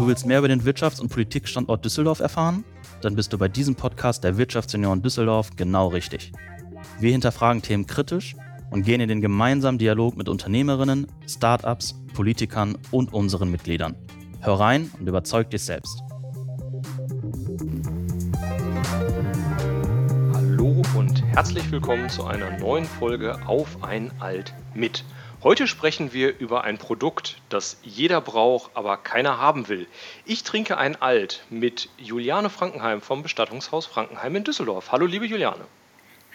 Du willst mehr über den Wirtschafts- und Politikstandort Düsseldorf erfahren? Dann bist du bei diesem Podcast der Wirtschaftsunion Düsseldorf genau richtig. Wir hinterfragen Themen kritisch und gehen in den gemeinsamen Dialog mit Unternehmerinnen, Startups, Politikern und unseren Mitgliedern. Hör rein und überzeug dich selbst. Hallo und herzlich willkommen zu einer neuen Folge Auf ein Alt mit. Heute sprechen wir über ein Produkt, das jeder braucht, aber keiner haben will. Ich trinke ein Alt mit Juliane Frankenheim vom Bestattungshaus Frankenheim in Düsseldorf. Hallo liebe Juliane.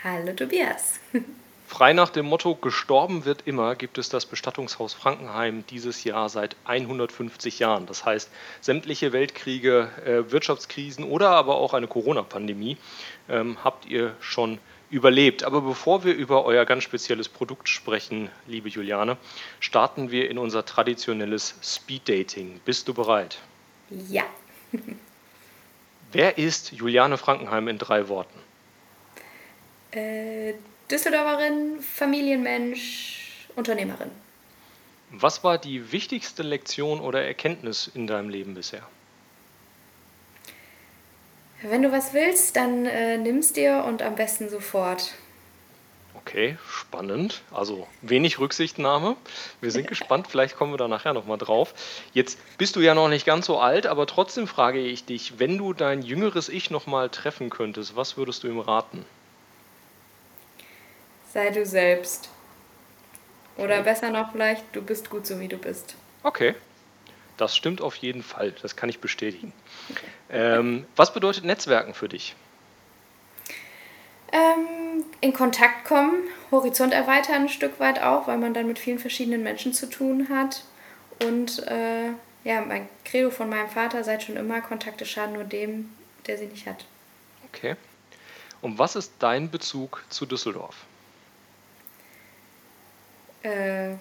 Hallo Tobias. Frei nach dem Motto Gestorben wird immer gibt es das Bestattungshaus Frankenheim dieses Jahr seit 150 Jahren. Das heißt, sämtliche Weltkriege, äh, Wirtschaftskrisen oder aber auch eine Corona-Pandemie ähm, habt ihr schon überlebt. Aber bevor wir über euer ganz spezielles Produkt sprechen, liebe Juliane, starten wir in unser traditionelles Speed Dating. Bist du bereit? Ja. Wer ist Juliane Frankenheim in drei Worten? Äh, Düsseldorferin, Familienmensch, Unternehmerin. Was war die wichtigste Lektion oder Erkenntnis in deinem Leben bisher? Wenn du was willst, dann äh, nimm's dir und am besten sofort. Okay, spannend. Also wenig Rücksichtnahme. Wir sind gespannt, vielleicht kommen wir da nachher nochmal drauf. Jetzt bist du ja noch nicht ganz so alt, aber trotzdem frage ich dich, wenn du dein jüngeres Ich nochmal treffen könntest, was würdest du ihm raten? Sei du selbst. Oder besser noch vielleicht, du bist gut so wie du bist. Okay, das stimmt auf jeden Fall. Das kann ich bestätigen. Ähm, was bedeutet Netzwerken für dich? Ähm, in Kontakt kommen, Horizont erweitern ein Stück weit auch, weil man dann mit vielen verschiedenen Menschen zu tun hat. Und äh, ja, mein Credo von meinem Vater, seid schon immer, Kontakte schaden nur dem, der sie nicht hat. Okay. Und was ist dein Bezug zu Düsseldorf? Äh,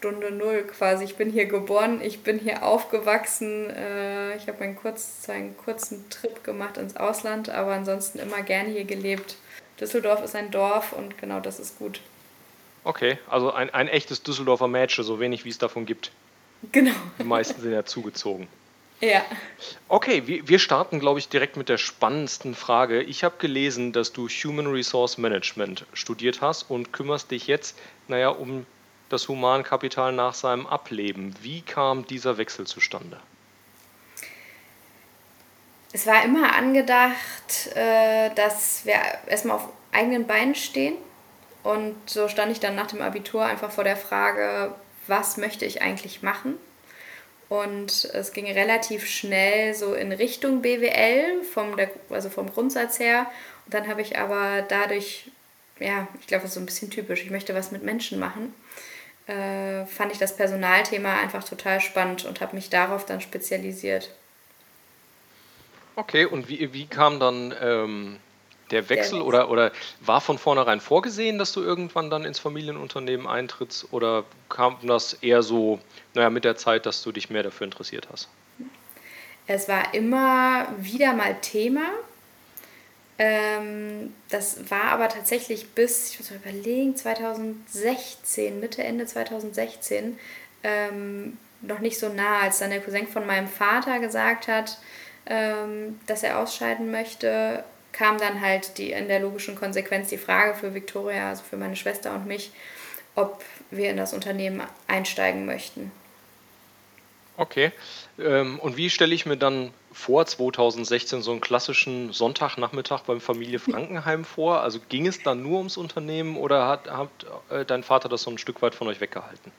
Stunde Null quasi. Ich bin hier geboren, ich bin hier aufgewachsen. Äh, ich habe einen, kurz, einen kurzen Trip gemacht ins Ausland, aber ansonsten immer gerne hier gelebt. Düsseldorf ist ein Dorf und genau das ist gut. Okay, also ein, ein echtes Düsseldorfer Match, so wenig wie es davon gibt. Genau. Die meisten sind ja zugezogen. Ja. Okay, wir, wir starten, glaube ich, direkt mit der spannendsten Frage. Ich habe gelesen, dass du Human Resource Management studiert hast und kümmerst dich jetzt, naja, um das Humankapital nach seinem Ableben. Wie kam dieser Wechsel zustande? Es war immer angedacht, äh, dass wir erstmal auf eigenen Beinen stehen. Und so stand ich dann nach dem Abitur einfach vor der Frage, was möchte ich eigentlich machen? Und es ging relativ schnell so in Richtung BWL, vom, also vom Grundsatz her. Und dann habe ich aber dadurch, ja, ich glaube, das ist so ein bisschen typisch, ich möchte was mit Menschen machen äh, fand ich das Personalthema einfach total spannend und habe mich darauf dann spezialisiert. Okay, und wie, wie kam dann ähm, der, Wechsel, der Wechsel oder, oder war von vornherein vorgesehen, dass du irgendwann dann ins Familienunternehmen eintrittst oder kam das eher so, naja, mit der Zeit, dass du dich mehr dafür interessiert hast? Es war immer wieder mal Thema, ähm, das war aber tatsächlich bis, ich muss mal überlegen, 2016, Mitte, Ende 2016, ähm, noch nicht so nah, als dann der Cousin von meinem Vater gesagt hat, ähm, dass er ausscheiden möchte, kam dann halt die, in der logischen Konsequenz die Frage für Victoria, also für meine Schwester und mich, ob wir in das Unternehmen einsteigen möchten. Okay. Ähm, und wie stelle ich mir dann vor 2016 so einen klassischen Sonntagnachmittag beim Familie Frankenheim vor? Also ging es dann nur ums Unternehmen oder hat, hat äh, dein Vater das so ein Stück weit von euch weggehalten?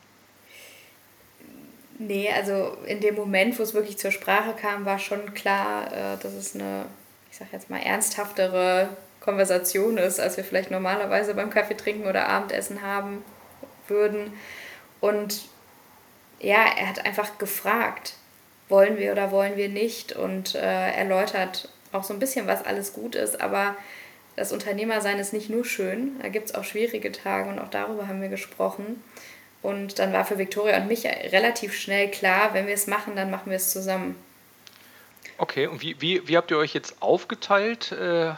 Nee, also in dem Moment, wo es wirklich zur Sprache kam, war schon klar, äh, dass es eine, ich sag jetzt mal, ernsthaftere Konversation ist, als wir vielleicht normalerweise beim Kaffee trinken oder Abendessen haben würden. Und ja, er hat einfach gefragt, wollen wir oder wollen wir nicht und äh, erläutert auch so ein bisschen, was alles gut ist, aber das Unternehmersein ist nicht nur schön, da gibt es auch schwierige Tage und auch darüber haben wir gesprochen. Und dann war für Viktoria und mich relativ schnell klar, wenn wir es machen, dann machen wir es zusammen. Okay, und wie, wie, wie habt ihr euch jetzt aufgeteilt? Äh,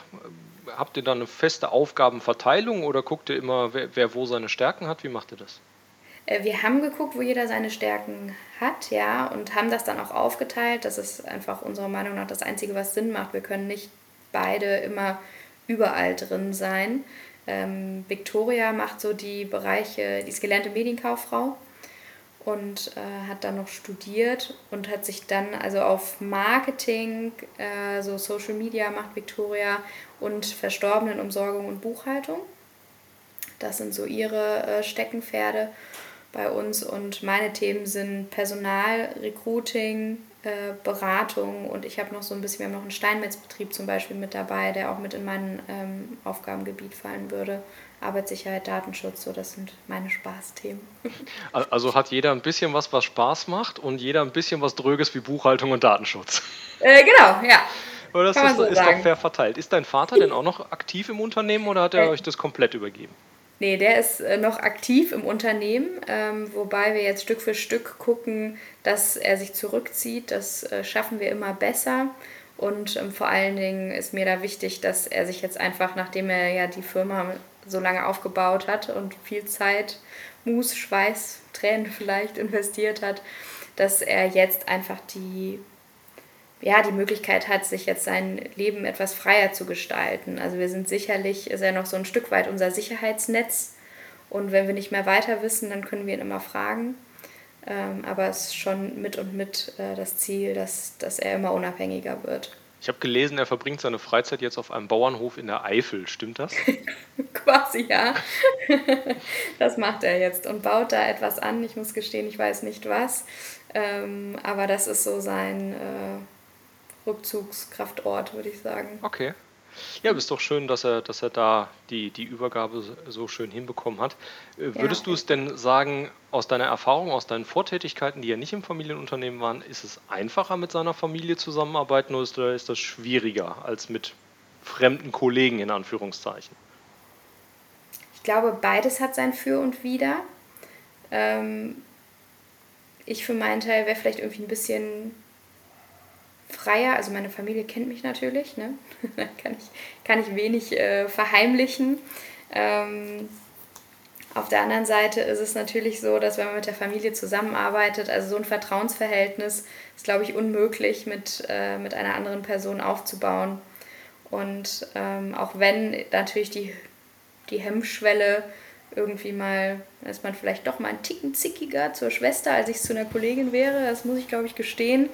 habt ihr da eine feste Aufgabenverteilung oder guckt ihr immer, wer, wer wo seine Stärken hat? Wie macht ihr das? Äh, wir haben geguckt, wo jeder seine Stärken hat, ja, und haben das dann auch aufgeteilt. Das ist einfach unserer Meinung nach das Einzige, was Sinn macht. Wir können nicht beide immer überall drin sein. Ähm, Victoria macht so die Bereiche, die ist gelernte Medienkauffrau und äh, hat dann noch studiert und hat sich dann also auf Marketing, äh, so Social Media macht Victoria und Verstorbenenumsorgung und Buchhaltung. Das sind so ihre äh, Steckenpferde bei uns und meine Themen sind Personal, Recruiting, äh, Beratung und ich habe noch so ein bisschen, wir haben noch einen Steinmetzbetrieb zum Beispiel mit dabei, der auch mit in mein ähm, Aufgabengebiet fallen würde. Arbeitssicherheit, Datenschutz, so das sind meine Spaßthemen. Also hat jeder ein bisschen was, was Spaß macht und jeder ein bisschen was Dröges wie Buchhaltung und Datenschutz. Äh, genau, ja. Aber das ist, so ist doch fair verteilt. Ist dein Vater denn auch noch aktiv im Unternehmen oder hat er äh, euch das komplett übergeben? Nee, der ist äh, noch aktiv im Unternehmen, ähm, wobei wir jetzt Stück für Stück gucken, dass er sich zurückzieht. Das äh, schaffen wir immer besser. Und ähm, vor allen Dingen ist mir da wichtig, dass er sich jetzt einfach, nachdem er ja die Firma so lange aufgebaut hat und viel Zeit, Mus, Schweiß, Tränen vielleicht investiert hat, dass er jetzt einfach die ja, die Möglichkeit hat, sich jetzt sein Leben etwas freier zu gestalten. Also wir sind sicherlich, ist er noch so ein Stück weit unser Sicherheitsnetz. Und wenn wir nicht mehr weiter wissen, dann können wir ihn immer fragen. Ähm, aber es ist schon mit und mit äh, das Ziel, dass, dass er immer unabhängiger wird. Ich habe gelesen, er verbringt seine Freizeit jetzt auf einem Bauernhof in der Eifel. Stimmt das? Quasi ja. das macht er jetzt und baut da etwas an. Ich muss gestehen, ich weiß nicht was. Ähm, aber das ist so sein, äh, Rückzugskraftort, würde ich sagen. Okay. Ja, ist doch schön, dass er, dass er da die, die Übergabe so schön hinbekommen hat. Äh, würdest ja. du es denn sagen, aus deiner Erfahrung, aus deinen Vortätigkeiten, die ja nicht im Familienunternehmen waren, ist es einfacher mit seiner Familie zusammenarbeiten oder ist das schwieriger als mit fremden Kollegen in Anführungszeichen? Ich glaube, beides hat sein Für und Wider. Ähm, ich für meinen Teil wäre vielleicht irgendwie ein bisschen freier. Also meine Familie kennt mich natürlich, ne? da kann ich, kann ich wenig äh, verheimlichen. Ähm, auf der anderen Seite ist es natürlich so, dass wenn man mit der Familie zusammenarbeitet, also so ein Vertrauensverhältnis ist, glaube ich, unmöglich mit, äh, mit einer anderen Person aufzubauen. Und ähm, auch wenn natürlich die, die Hemmschwelle irgendwie mal, ist man vielleicht doch mal ein Ticken zickiger zur Schwester, als ich es zu einer Kollegin wäre, das muss ich, glaube ich, gestehen.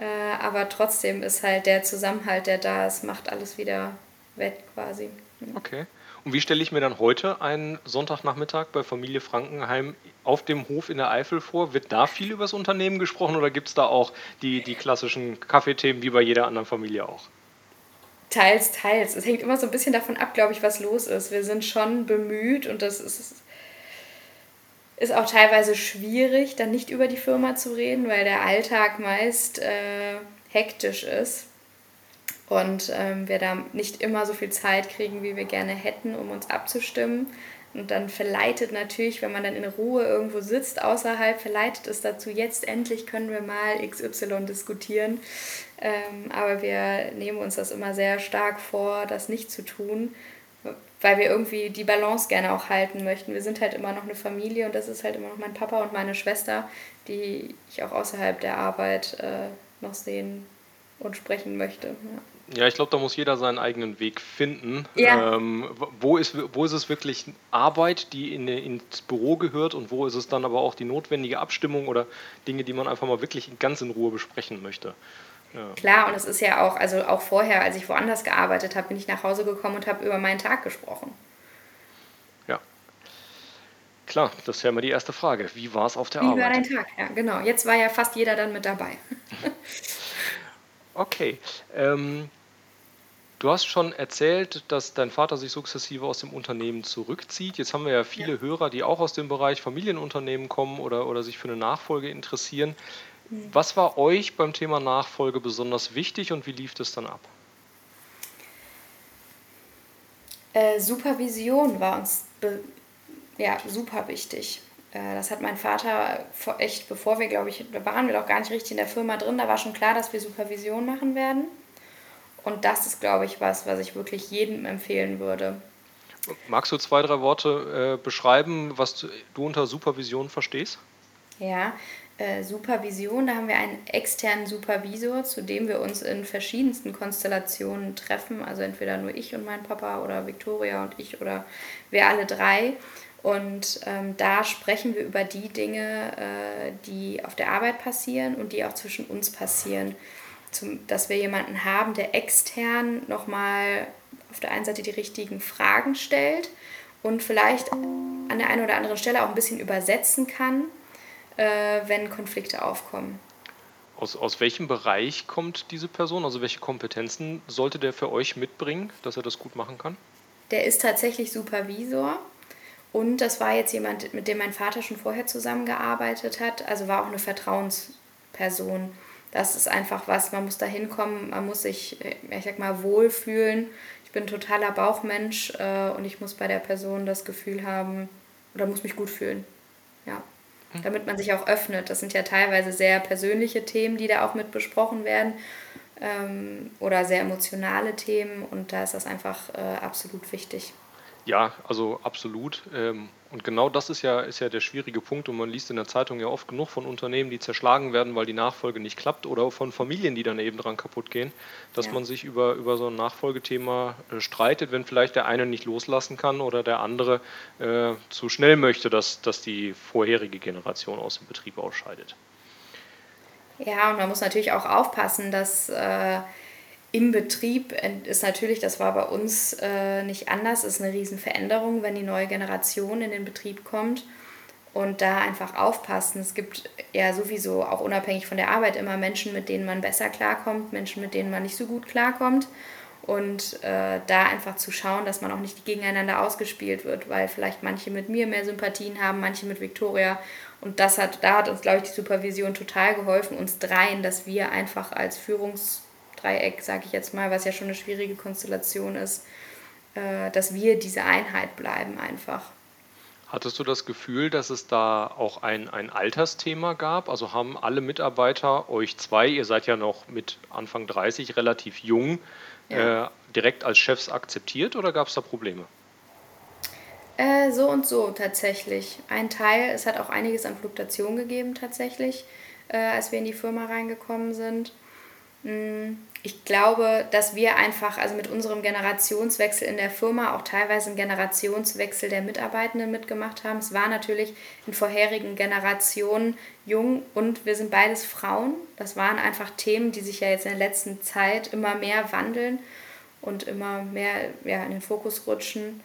Äh, aber trotzdem ist halt der Zusammenhalt, der da ist, macht alles wieder wett quasi. Okay. Und wie stelle ich mir dann heute einen Sonntagnachmittag bei Familie Frankenheim auf dem Hof in der Eifel vor? Wird da viel über das Unternehmen gesprochen oder gibt es da auch die, die klassischen Kaffeethemen wie bei jeder anderen Familie auch? Teils, teils. Es hängt immer so ein bisschen davon ab, glaube ich, was los ist. Wir sind schon bemüht und das ist ist auch teilweise schwierig, dann nicht über die Firma zu reden, weil der Alltag meist äh, hektisch ist und ähm, wir da nicht immer so viel Zeit kriegen, wie wir gerne hätten, um uns abzustimmen. Und dann verleitet natürlich, wenn man dann in Ruhe irgendwo sitzt außerhalb, verleitet es dazu, jetzt endlich können wir mal XY diskutieren. Ähm, aber wir nehmen uns das immer sehr stark vor, das nicht zu tun, weil wir irgendwie die Balance gerne auch halten möchten. Wir sind halt immer noch eine Familie und das ist halt immer noch mein Papa und meine Schwester, die ich auch außerhalb der Arbeit äh, noch sehen und sprechen möchte. Ja. Ja, ich glaube, da muss jeder seinen eigenen Weg finden. Ja. Ähm, wo, ist, wo ist es wirklich Arbeit, die in, ins Büro gehört und wo ist es dann aber auch die notwendige Abstimmung oder Dinge, die man einfach mal wirklich ganz in Ruhe besprechen möchte? Ja. Klar, und es ist ja auch, also auch vorher, als ich woanders gearbeitet habe, bin ich nach Hause gekommen und habe über meinen Tag gesprochen. Ja. Klar, das ist ja immer die erste Frage. Wie war es auf der Wie Arbeit? Wie war dein Tag? Ja, genau. Jetzt war ja fast jeder dann mit dabei. okay. Ähm, du hast schon erzählt, dass dein Vater sich sukzessive aus dem Unternehmen zurückzieht. Jetzt haben wir ja viele ja. Hörer, die auch aus dem Bereich Familienunternehmen kommen oder, oder sich für eine Nachfolge interessieren. Was war euch beim Thema Nachfolge besonders wichtig und wie lief das dann ab? Äh, Supervision war uns ja, super wichtig. Äh, das hat mein Vater echt, bevor wir, glaube ich, da waren wir doch gar nicht richtig in der Firma drin, da war schon klar, dass wir Supervision machen werden. Und das ist, glaube ich, was, was ich wirklich jedem empfehlen würde. Magst du zwei, drei Worte äh, beschreiben, was du unter Supervision verstehst? Ja, äh, Supervision, da haben wir einen externen Supervisor, zu dem wir uns in verschiedensten Konstellationen treffen. Also entweder nur ich und mein Papa oder Victoria und ich oder wir alle drei. Und ähm, da sprechen wir über die Dinge, äh, die auf der Arbeit passieren und die auch zwischen uns passieren. Zum, dass wir jemanden haben, der extern nochmal auf der einen Seite die richtigen Fragen stellt und vielleicht an der einen oder anderen Stelle auch ein bisschen übersetzen kann, äh, wenn Konflikte aufkommen. Aus, aus welchem Bereich kommt diese Person? Also welche Kompetenzen sollte der für euch mitbringen, dass er das gut machen kann? Der ist tatsächlich Supervisor. Und das war jetzt jemand, mit dem mein Vater schon vorher zusammengearbeitet hat. Also war auch eine Vertrauensperson. Das ist einfach was, man muss da hinkommen, man muss sich, äh, ich sag mal, wohlfühlen. Ich bin ein totaler Bauchmensch äh, und ich muss bei der Person das Gefühl haben oder muss mich gut fühlen. Ja. Hm. Damit man sich auch öffnet. Das sind ja teilweise sehr persönliche Themen, die da auch mit besprochen werden ähm, oder sehr emotionale Themen und da ist das einfach äh, absolut wichtig. Ja, also absolut. Ähm, und genau das ist ja, ist ja der schwierige Punkt. Und man liest in der Zeitung ja oft genug von Unternehmen, die zerschlagen werden, weil die Nachfolge nicht klappt oder von Familien, die dann eben dran kaputt gehen, dass ja. man sich über, über so ein Nachfolgethema äh, streitet, wenn vielleicht der eine nicht loslassen kann oder der andere äh, zu schnell möchte, dass, dass die vorherige Generation aus dem Betrieb ausscheidet. Ja, und man muss natürlich auch aufpassen, dass. Äh, im Betrieb ist natürlich, das war bei uns äh, nicht anders, ist eine Riesenveränderung, wenn die neue Generation in den Betrieb kommt und da einfach aufpassen. Es gibt ja sowieso auch unabhängig von der Arbeit immer Menschen, mit denen man besser klarkommt, Menschen, mit denen man nicht so gut klarkommt und äh, da einfach zu schauen, dass man auch nicht gegeneinander ausgespielt wird, weil vielleicht manche mit mir mehr Sympathien haben, manche mit Victoria und das hat, da hat uns, glaube ich, die Supervision total geholfen, uns dreien, dass wir einfach als Führungs Dreieck, sage ich jetzt mal, was ja schon eine schwierige Konstellation ist, äh, dass wir diese Einheit bleiben einfach. Hattest du das Gefühl, dass es da auch ein, ein Altersthema gab? Also haben alle Mitarbeiter, euch zwei, ihr seid ja noch mit Anfang 30 relativ jung, ja. äh, direkt als Chefs akzeptiert oder gab es da Probleme? Äh, so und so tatsächlich. Ein Teil, es hat auch einiges an Fluktuation gegeben tatsächlich, äh, als wir in die Firma reingekommen sind. Mm, ich glaube, dass wir einfach, also mit unserem Generationswechsel in der Firma auch teilweise einen Generationswechsel der Mitarbeitenden mitgemacht haben. Es war natürlich in vorherigen Generationen jung und wir sind beides Frauen. Das waren einfach Themen, die sich ja jetzt in der letzten Zeit immer mehr wandeln und immer mehr ja, in den Fokus rutschen.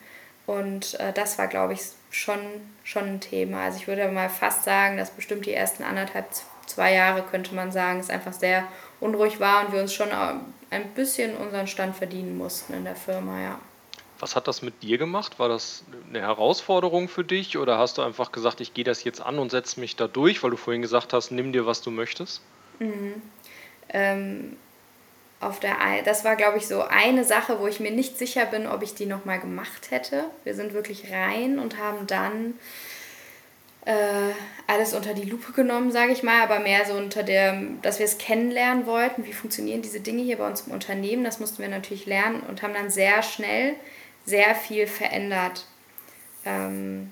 Und äh, das war, glaube ich, schon, schon ein Thema. Also ich würde mal fast sagen, dass bestimmt die ersten anderthalb, zwei Jahre, könnte man sagen, es einfach sehr unruhig war und wir uns schon ein bisschen unseren Stand verdienen mussten in der Firma, ja. Was hat das mit dir gemacht? War das eine Herausforderung für dich oder hast du einfach gesagt, ich gehe das jetzt an und setze mich da durch, weil du vorhin gesagt hast, nimm dir, was du möchtest? Mhm. Ähm, auf der, das war, glaube ich, so eine Sache, wo ich mir nicht sicher bin, ob ich die nochmal gemacht hätte. Wir sind wirklich rein und haben dann äh, alles unter die Lupe genommen, sage ich mal, aber mehr so unter der, dass wir es kennenlernen wollten, wie funktionieren diese Dinge hier bei uns im Unternehmen, das mussten wir natürlich lernen und haben dann sehr schnell sehr viel verändert. Ähm,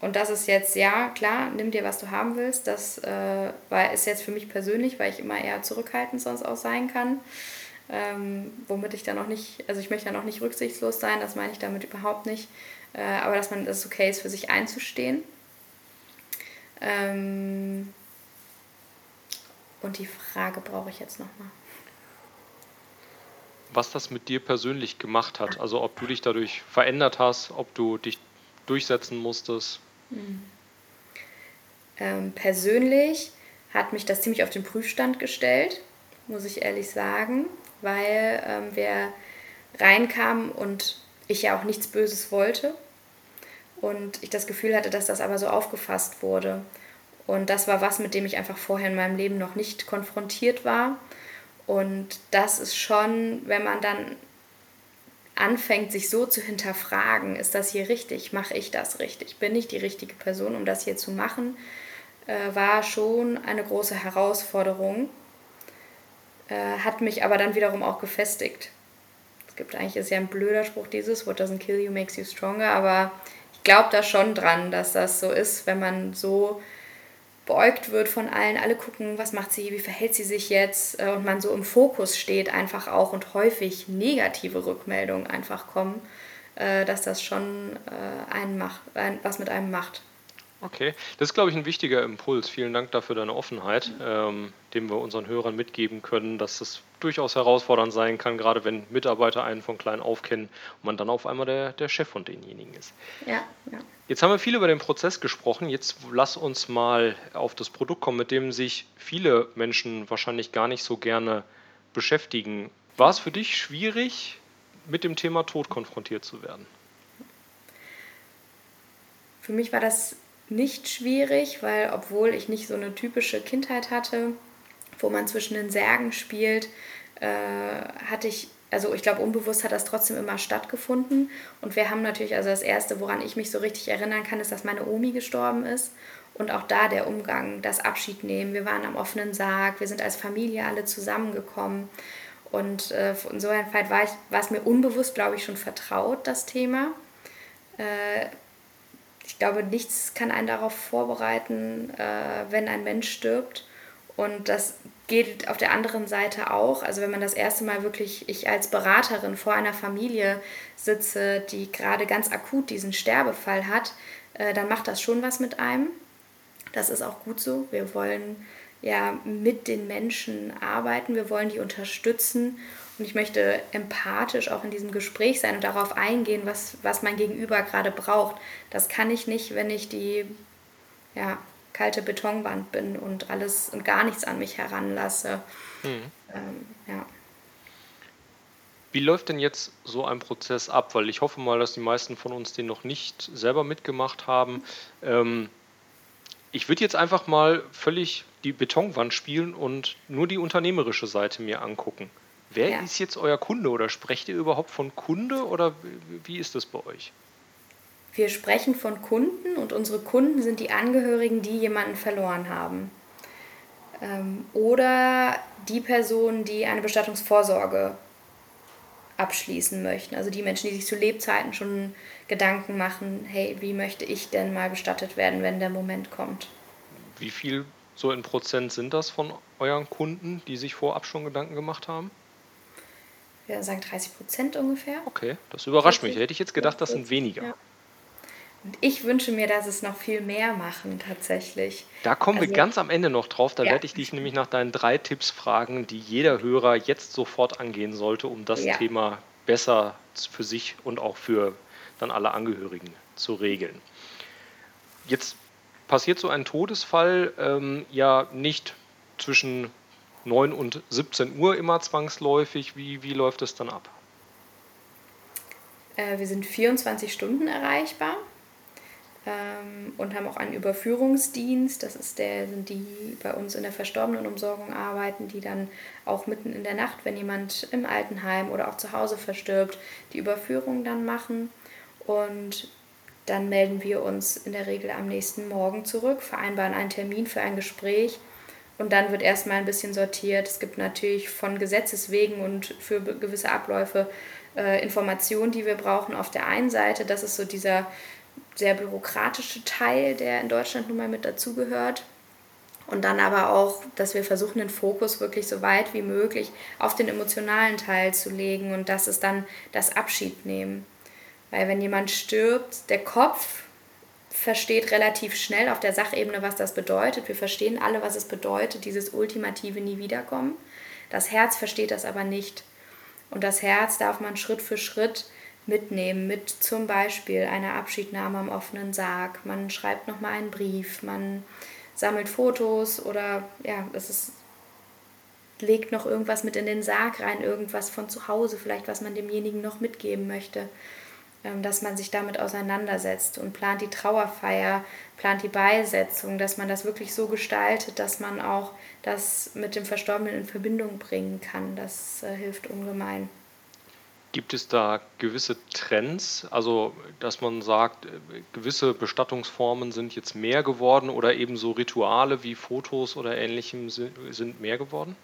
und das ist jetzt, ja, klar, nimm dir, was du haben willst. Das äh, war, ist jetzt für mich persönlich, weil ich immer eher zurückhaltend sonst auch sein kann. Ähm, womit ich dann auch nicht, also ich möchte dann auch nicht rücksichtslos sein, das meine ich damit überhaupt nicht. Äh, aber dass man das okay ist, für sich einzustehen ähm, und die Frage brauche ich jetzt nochmal. Was das mit dir persönlich gemacht hat, also ob du dich dadurch verändert hast, ob du dich durchsetzen musstest. Mhm. Ähm, persönlich hat mich das ziemlich auf den Prüfstand gestellt, muss ich ehrlich sagen, weil ähm, wir reinkamen und ich ja auch nichts Böses wollte und ich das Gefühl hatte, dass das aber so aufgefasst wurde. Und das war was, mit dem ich einfach vorher in meinem Leben noch nicht konfrontiert war. Und das ist schon, wenn man dann anfängt, sich so zu hinterfragen, ist das hier richtig? Mache ich das richtig? Bin ich die richtige Person, um das hier zu machen? Äh, war schon eine große Herausforderung, äh, hat mich aber dann wiederum auch gefestigt gibt eigentlich, ist ja ein blöder Spruch dieses, what doesn't kill you makes you stronger, aber glaube da schon dran, dass das so ist, wenn man so beäugt wird von allen, alle gucken, was macht sie, wie verhält sie sich jetzt äh, und man so im Fokus steht einfach auch und häufig negative Rückmeldungen einfach kommen, äh, dass das schon äh, einen macht, was mit einem macht. Okay, das ist, glaube ich, ein wichtiger Impuls. Vielen Dank dafür deine Offenheit, ähm, dem wir unseren Hörern mitgeben können, dass es durchaus herausfordernd sein kann, gerade wenn Mitarbeiter einen von klein auf kennen und man dann auf einmal der, der Chef von denjenigen ist. Ja, ja. Jetzt haben wir viel über den Prozess gesprochen. Jetzt lass uns mal auf das Produkt kommen, mit dem sich viele Menschen wahrscheinlich gar nicht so gerne beschäftigen. War es für dich schwierig, mit dem Thema Tod konfrontiert zu werden? Für mich war das nicht schwierig, weil obwohl ich nicht so eine typische Kindheit hatte, wo man zwischen den Särgen spielt, äh, hatte ich, also ich glaube, unbewusst hat das trotzdem immer stattgefunden. Und wir haben natürlich, also das Erste, woran ich mich so richtig erinnern kann, ist, dass meine Omi gestorben ist. Und auch da der Umgang, das Abschied nehmen. Wir waren am offenen Sarg, wir sind als Familie alle zusammengekommen. Und äh, insofern war, ich, war es mir unbewusst, glaube ich, schon vertraut, das Thema. Äh, ich glaube, nichts kann einen darauf vorbereiten, äh, wenn ein Mensch stirbt. Und das geht auf der anderen Seite auch. Also wenn man das erste Mal wirklich, ich als Beraterin vor einer Familie sitze, die gerade ganz akut diesen Sterbefall hat, äh, dann macht das schon was mit einem. Das ist auch gut so. Wir wollen ja mit den Menschen arbeiten, wir wollen die unterstützen und ich möchte empathisch auch in diesem Gespräch sein und darauf eingehen, was, was mein Gegenüber gerade braucht. Das kann ich nicht, wenn ich die ja, kalte Betonwand bin und alles und gar nichts an mich heranlasse. Mhm. Ähm, ja. Wie läuft denn jetzt so ein Prozess ab? Weil ich hoffe mal, dass die meisten von uns den noch nicht selber mitgemacht haben. Ähm, ich würde jetzt einfach mal völlig die Betonwand spielen und nur die unternehmerische Seite mir angucken. Wer ja. ist jetzt euer Kunde oder sprecht ihr überhaupt von Kunde oder wie ist das bei euch? Wir sprechen von Kunden und unsere Kunden sind die Angehörigen, die jemanden verloren haben. Ähm, oder die Personen, die eine Bestattungsvorsorge abschließen möchten. Also die Menschen, die sich zu Lebzeiten schon Gedanken machen, hey, wie möchte ich denn mal bestattet werden, wenn der Moment kommt. Wie viel so in Prozent sind das von euren Kunden, die sich vorab schon Gedanken gemacht haben? Wir sagen 30 Prozent ungefähr. Okay, das überrascht 40, mich. Hätte ich jetzt gedacht, das sind weniger. Ja. Und ich wünsche mir, dass es noch viel mehr machen, tatsächlich. Da kommen also, wir ganz am Ende noch drauf. Da ja. werde ich dich nämlich nach deinen drei Tipps fragen, die jeder Hörer jetzt sofort angehen sollte, um das ja. Thema besser für sich und auch für dann alle Angehörigen zu regeln. Jetzt passiert so ein Todesfall ähm, ja nicht zwischen 9 und 17 Uhr immer zwangsläufig? Wie, wie läuft es dann ab? Äh, wir sind 24 Stunden erreichbar ähm, und haben auch einen Überführungsdienst. Das ist der, sind die bei uns in der Verstorbenenumsorgung arbeiten, die dann auch mitten in der Nacht, wenn jemand im Altenheim oder auch zu Hause verstirbt, die Überführung dann machen. Und dann melden wir uns in der Regel am nächsten Morgen zurück, vereinbaren einen Termin für ein Gespräch und dann wird erstmal ein bisschen sortiert. Es gibt natürlich von Gesetzes wegen und für gewisse Abläufe äh, Informationen, die wir brauchen auf der einen Seite. Das ist so dieser sehr bürokratische Teil, der in Deutschland nun mal mit dazugehört. Und dann aber auch, dass wir versuchen, den Fokus wirklich so weit wie möglich auf den emotionalen Teil zu legen und das ist dann das Abschied nehmen. Weil wenn jemand stirbt, der Kopf versteht relativ schnell auf der Sachebene, was das bedeutet. Wir verstehen alle, was es bedeutet, dieses ultimative Nie wiederkommen. Das Herz versteht das aber nicht. Und das Herz darf man Schritt für Schritt mitnehmen, mit zum Beispiel einer Abschiednahme am offenen Sarg. Man schreibt nochmal einen Brief, man sammelt Fotos oder ja, es ist, legt noch irgendwas mit in den Sarg rein, irgendwas von zu Hause, vielleicht was man demjenigen noch mitgeben möchte. Ähm, dass man sich damit auseinandersetzt und plant die Trauerfeier, plant die Beisetzung, dass man das wirklich so gestaltet, dass man auch das mit dem Verstorbenen in Verbindung bringen kann. Das äh, hilft ungemein. Gibt es da gewisse Trends, also dass man sagt, äh, gewisse Bestattungsformen sind jetzt mehr geworden oder eben so Rituale wie Fotos oder ähnlichem sind mehr geworden?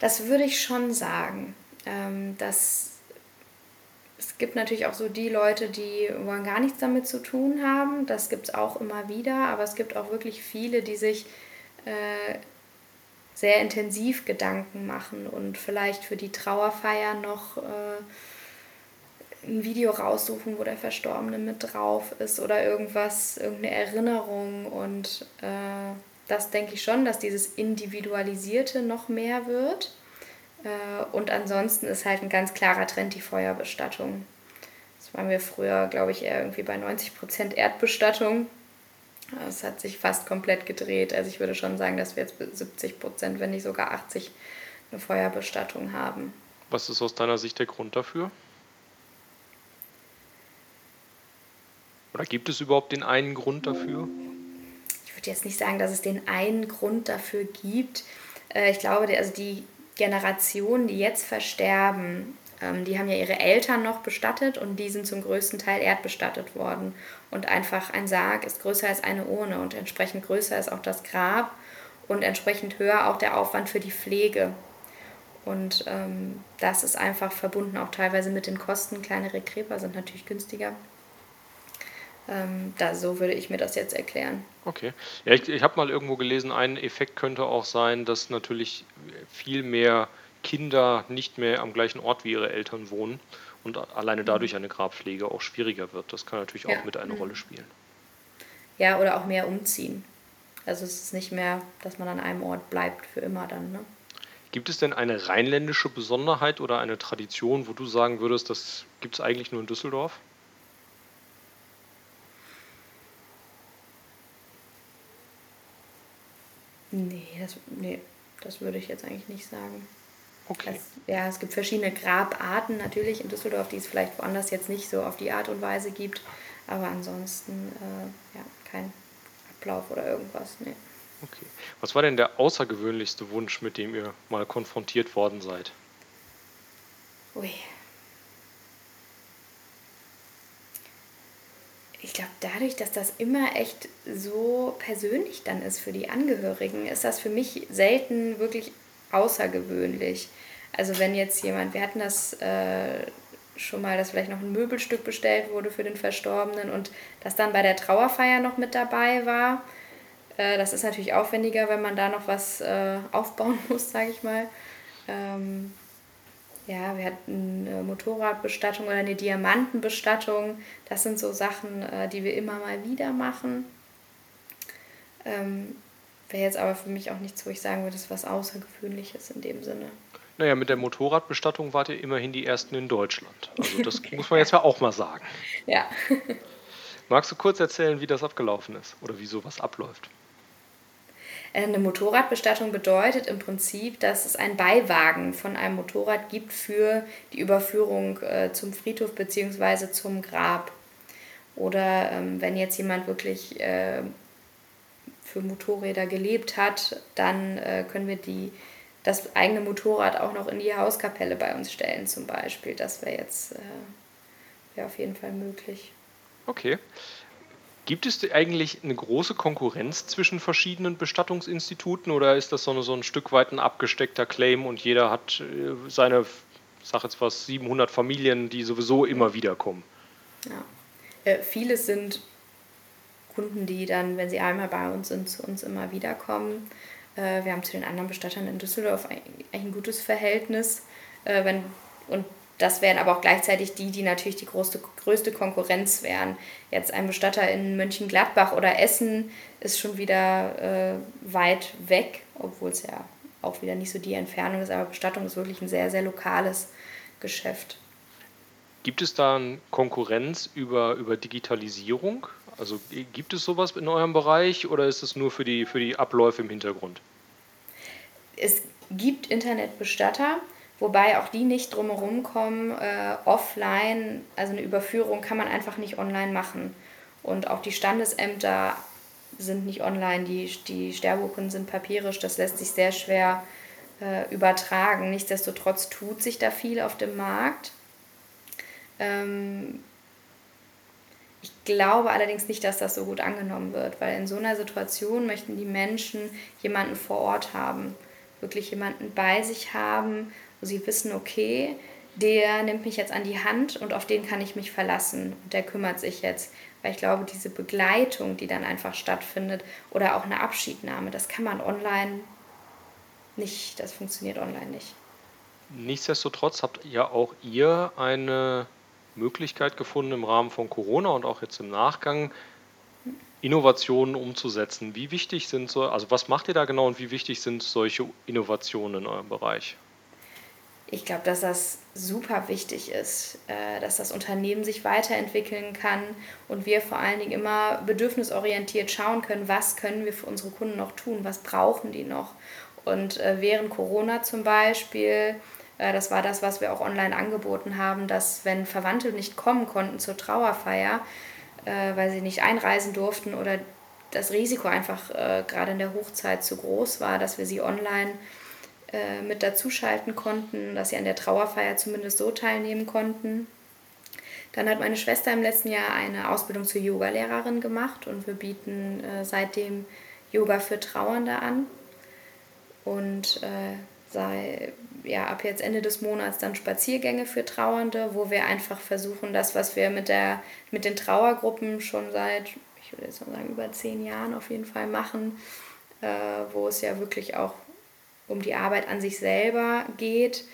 Das würde ich schon sagen. Ähm, das, es gibt natürlich auch so die Leute, die wollen gar nichts damit zu tun haben. Das gibt es auch immer wieder. Aber es gibt auch wirklich viele, die sich äh, sehr intensiv Gedanken machen und vielleicht für die Trauerfeier noch äh, ein Video raussuchen, wo der Verstorbene mit drauf ist oder irgendwas, irgendeine Erinnerung. Und äh, das denke ich schon, dass dieses Individualisierte noch mehr wird. Äh, und ansonsten ist halt ein ganz klarer Trend die Feuerbestattung. Das waren wir früher, glaube ich, eher irgendwie bei 90% Erdbestattung. Es hat sich fast komplett gedreht. Also ich würde schon sagen, dass wir jetzt 70 Prozent, wenn nicht sogar 80, eine Feuerbestattung haben. Was ist aus deiner Sicht der Grund dafür? Oder gibt es überhaupt den einen Grund dafür? Ich würde jetzt nicht sagen, dass es den einen Grund dafür gibt. Äh, ich glaube, also die Generationen, die jetzt versterben, ähm, die haben ja ihre Eltern noch bestattet und die sind zum größten Teil erdbestattet worden. Und einfach ein Sarg ist größer als eine Urne und entsprechend größer ist auch das Grab und entsprechend höher auch der Aufwand für die Pflege. Und ähm, das ist einfach verbunden auch teilweise mit den Kosten. Kleinere Gräber sind natürlich günstiger. Ähm, da, so würde ich mir das jetzt erklären. Okay. Ja, ich, ich habe mal irgendwo gelesen, ein Effekt könnte auch sein, dass natürlich viel mehr Kinder nicht mehr am gleichen Ort wie ihre Eltern wohnen und alleine dadurch eine Grabpflege auch schwieriger wird. Das kann natürlich auch ja. mit eine mhm. Rolle spielen. Ja, oder auch mehr umziehen. Also es ist nicht mehr, dass man an einem Ort bleibt für immer dann. Ne? Gibt es denn eine rheinländische Besonderheit oder eine Tradition, wo du sagen würdest, das gibt es eigentlich nur in Düsseldorf? Nee das, nee, das würde ich jetzt eigentlich nicht sagen. Okay. Das, ja, es gibt verschiedene Grabarten natürlich in Düsseldorf, die es vielleicht woanders jetzt nicht so auf die Art und Weise gibt. Aber ansonsten äh, ja, kein Ablauf oder irgendwas. Nee. Okay. Was war denn der außergewöhnlichste Wunsch, mit dem ihr mal konfrontiert worden seid? Ui. Ich glaube, dadurch, dass das immer echt so persönlich dann ist für die Angehörigen, ist das für mich selten wirklich außergewöhnlich. Also wenn jetzt jemand, wir hatten das äh, schon mal, dass vielleicht noch ein Möbelstück bestellt wurde für den Verstorbenen und das dann bei der Trauerfeier noch mit dabei war. Äh, das ist natürlich aufwendiger, wenn man da noch was äh, aufbauen muss, sage ich mal. Ähm, ja, wir hatten eine Motorradbestattung oder eine Diamantenbestattung. Das sind so Sachen, äh, die wir immer mal wieder machen. Ähm, Wäre jetzt aber für mich auch nichts, wo ich sagen würde, das ist was Außergewöhnliches in dem Sinne. Naja, mit der Motorradbestattung wart ihr immerhin die Ersten in Deutschland. Also das muss man jetzt ja auch mal sagen. Ja. Magst du kurz erzählen, wie das abgelaufen ist oder wie sowas abläuft? Äh, eine Motorradbestattung bedeutet im Prinzip, dass es einen Beiwagen von einem Motorrad gibt für die Überführung äh, zum Friedhof bzw. zum Grab. Oder ähm, wenn jetzt jemand wirklich äh, für Motorräder gelebt hat, dann äh, können wir die, das eigene Motorrad auch noch in die Hauskapelle bei uns stellen zum Beispiel. Das wäre jetzt äh, wär auf jeden Fall möglich. Okay. Gibt es eigentlich eine große Konkurrenz zwischen verschiedenen Bestattungsinstituten oder ist das so, eine, so ein Stück weit ein abgesteckter Claim und jeder hat äh, seine, sag jetzt was, 700 Familien, die sowieso immer wieder kommen? Ja. Äh, viele sind Kunden, die dann, wenn sie einmal bei uns sind, zu uns immer wieder kommen. Äh, wir haben zu den anderen Bestattern in Düsseldorf eigentlich ein gutes Verhältnis. Äh, wenn, und das wären aber auch gleichzeitig die, die natürlich die größte, größte Konkurrenz wären. Jetzt ein Bestatter in Mönchengladbach oder Essen ist schon wieder äh, weit weg, obwohl es ja auch wieder nicht so die Entfernung ist, aber Bestattung ist wirklich ein sehr, sehr lokales Geschäft. Gibt es da Konkurrenz über, über Digitalisierung? Also gibt es sowas in eurem Bereich oder ist es nur für die, für die Abläufe im Hintergrund? Es gibt Internetbestatter, wobei auch die nicht drumherum kommen. Äh, offline, also eine Überführung kann man einfach nicht online machen. Und auch die Standesämter sind nicht online, die, die Sterbeurkunden sind papirisch, das lässt sich sehr schwer äh, übertragen. Nichtsdestotrotz tut sich da viel auf dem Markt. Ähm, ich glaube allerdings nicht, dass das so gut angenommen wird, weil in so einer Situation möchten die Menschen jemanden vor Ort haben, wirklich jemanden bei sich haben wo sie wissen, okay, der nimmt mich jetzt an die Hand und auf den kann ich mich verlassen und der kümmert sich jetzt. Weil ich glaube, diese Begleitung, die dann einfach stattfindet oder auch eine Abschiednahme, das kann man online nicht, das funktioniert online nicht. Nichtsdestotrotz habt ja auch ihr eine Möglichkeit gefunden im Rahmen von Corona und auch jetzt im Nachgang Innovationen umzusetzen. Wie wichtig sind so, also was macht ihr da genau und wie wichtig sind solche Innovationen in eurem Bereich? Ich glaube, dass das super wichtig ist, äh, dass das Unternehmen sich weiterentwickeln kann und wir vor allen Dingen immer bedürfnisorientiert schauen können, was können wir für unsere Kunden noch tun, was brauchen die noch. Und äh, während Corona zum Beispiel, äh, das war das, was wir auch online angeboten haben, dass wenn Verwandte nicht kommen konnten zur Trauerfeier, weil sie nicht einreisen durften oder das Risiko einfach gerade in der Hochzeit zu groß war, dass wir sie online äh, mit dazuschalten konnten, dass sie an der Trauerfeier zumindest so teilnehmen konnten. Dann hat meine Schwester im letzten Jahr eine Ausbildung zur Yogalehrerin gemacht und wir bieten äh, seitdem Yoga für Trauernde an. Und äh, sei ja ab jetzt Ende des Monats dann Spaziergänge für Trauernde, wo wir einfach versuchen, das, was wir mit, der, mit den Trauergruppen schon seit, ich würde jetzt mal sagen, über zehn Jahren auf jeden Fall machen, äh, wo es ja wirklich auch um die Arbeit an sich selber geht,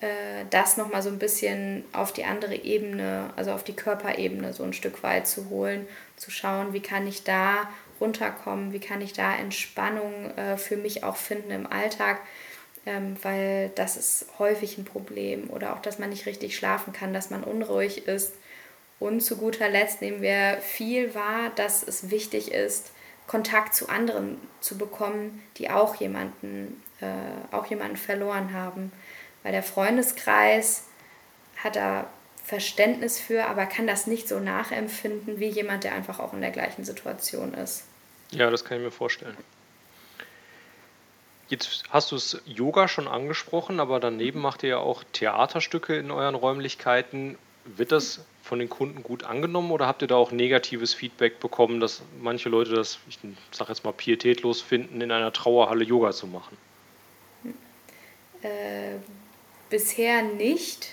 äh, das nochmal so ein bisschen auf die andere Ebene, also auf die Körperebene so ein Stück weit zu holen, zu schauen, wie kann ich da runterkommen, wie kann ich da Entspannung äh, für mich auch finden im Alltag, ähm, weil das ist häufig ein Problem oder auch, dass man nicht richtig schlafen kann, dass man unruhig ist. Und zu guter Letzt nehmen wir viel wahr, dass es wichtig ist, Kontakt zu anderen zu bekommen, die auch jemanden äh, auch jemanden verloren haben. Weil der Freundeskreis hat da Verständnis für, aber kann das nicht so nachempfinden wie jemand, der einfach auch in der gleichen Situation ist. Ja, das kann ich mir vorstellen. Jetzt hast du es Yoga schon angesprochen, aber daneben macht ihr ja auch Theaterstücke in euren Räumlichkeiten. Wird das von den Kunden gut angenommen oder habt ihr da auch negatives Feedback bekommen, dass manche Leute das, ich sage jetzt mal, pietätlos finden, in einer Trauerhalle Yoga zu machen? Äh, bisher nicht.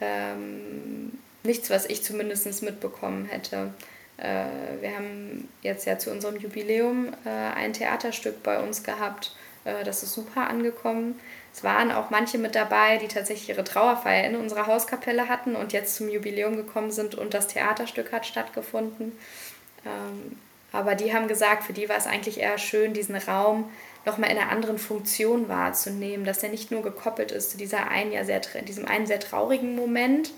Ähm, nichts, was ich zumindest mitbekommen hätte. Äh, wir haben jetzt ja zu unserem Jubiläum äh, ein Theaterstück bei uns gehabt. Äh, das ist super angekommen. Es waren auch manche mit dabei, die tatsächlich ihre Trauerfeier in unserer Hauskapelle hatten und jetzt zum Jubiläum gekommen sind und das Theaterstück hat stattgefunden. Ähm, aber die haben gesagt, für die war es eigentlich eher schön, diesen Raum nochmal in einer anderen Funktion wahrzunehmen, dass er nicht nur gekoppelt ist zu dieser einen ja sehr, diesem einen sehr traurigen Moment,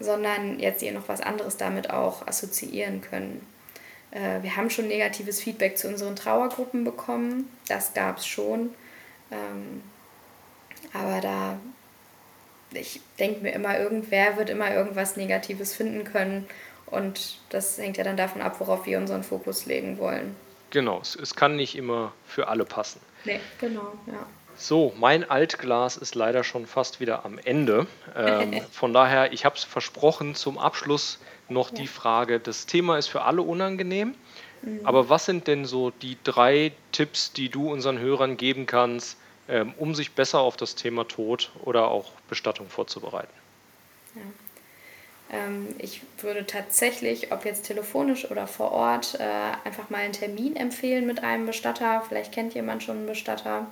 sondern jetzt ihr noch was anderes damit auch assoziieren können. Äh, wir haben schon negatives Feedback zu unseren Trauergruppen bekommen, das gab es schon. Ähm, aber da, ich denke mir immer, irgendwer wird immer irgendwas Negatives finden können. Und das hängt ja dann davon ab, worauf wir unseren Fokus legen wollen. Genau, es, es kann nicht immer für alle passen. Nee, genau, ja. So, mein Altglas ist leider schon fast wieder am Ende. Ähm, von daher, ich habe es versprochen, zum Abschluss noch ja. die Frage, das Thema ist für alle unangenehm, mhm. aber was sind denn so die drei Tipps, die du unseren Hörern geben kannst, ähm, um sich besser auf das Thema Tod oder auch Bestattung vorzubereiten? Ja. Ähm, ich würde tatsächlich, ob jetzt telefonisch oder vor Ort, äh, einfach mal einen Termin empfehlen mit einem Bestatter. Vielleicht kennt jemand schon einen Bestatter,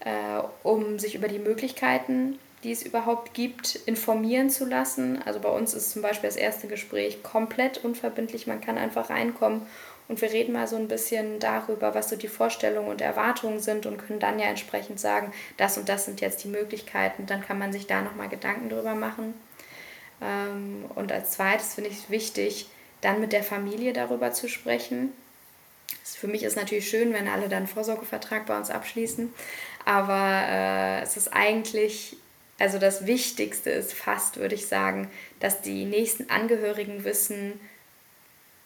äh, um sich über die Möglichkeiten, die es überhaupt gibt, informieren zu lassen. Also bei uns ist zum Beispiel das erste Gespräch komplett unverbindlich. Man kann einfach reinkommen und wir reden mal so ein bisschen darüber, was so die Vorstellungen und Erwartungen sind und können dann ja entsprechend sagen, das und das sind jetzt die Möglichkeiten. Dann kann man sich da nochmal Gedanken drüber machen. Ähm, und als zweites finde ich es wichtig, dann mit der Familie darüber zu sprechen. Für mich ist natürlich schön, wenn alle dann einen Vorsorgevertrag bei uns abschließen, aber äh, es ist eigentlich, also das Wichtigste ist fast, würde ich sagen, dass die nächsten Angehörigen wissen,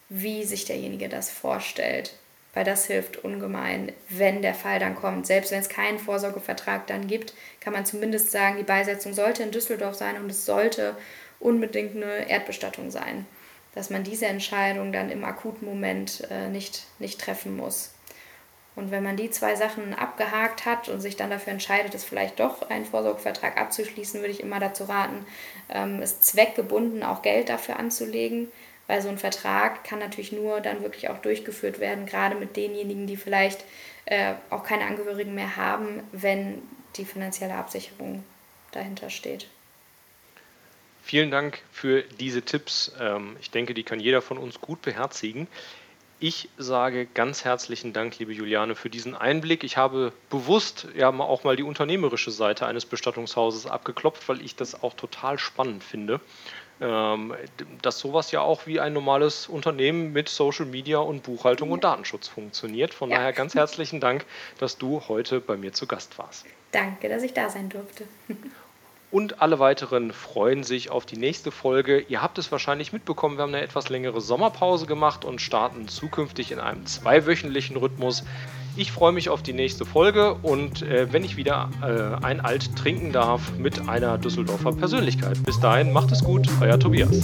wie sich derjenige das vorstellt. Weil das hilft ungemein, wenn der Fall dann kommt. Selbst wenn es keinen Vorsorgevertrag dann gibt, kann man zumindest sagen, die Beisetzung sollte in Düsseldorf sein und es sollte unbedingt eine Erdbestattung sein. Dass man diese Entscheidung dann im akuten Moment äh, nicht, nicht treffen muss. Und wenn man die zwei Sachen abgehakt hat und sich dann dafür entscheidet, es vielleicht doch einen Vorsorgevertrag abzuschließen, würde ich immer dazu raten, ähm, es zweckgebunden auch Geld dafür anzulegen, weil so ein Vertrag kann natürlich nur dann wirklich auch durchgeführt werden, gerade mit denjenigen, die vielleicht äh, auch keine Angehörigen mehr haben, wenn die finanzielle Absicherung dahinter steht. Vielen Dank für diese Tipps. Ähm, ich denke, die kann jeder von uns gut beherzigen. Ich sage ganz herzlichen Dank, liebe Juliane, für diesen Einblick. Ich habe bewusst ja auch mal die unternehmerische Seite eines Bestattungshauses abgeklopft, weil ich das auch total spannend finde. Ähm, dass sowas ja auch wie ein normales Unternehmen mit Social Media und Buchhaltung und Datenschutz funktioniert. Von ja. daher ganz herzlichen Dank, dass du heute bei mir zu Gast warst. Danke, dass ich da sein durfte. Und alle weiteren freuen sich auf die nächste Folge. Ihr habt es wahrscheinlich mitbekommen, wir haben eine etwas längere Sommerpause gemacht und starten zukünftig in einem zweiwöchentlichen Rhythmus. Ich freue mich auf die nächste Folge und äh, wenn ich wieder äh, ein Alt trinken darf mit einer Düsseldorfer Persönlichkeit. Bis dahin, macht es gut, euer Tobias.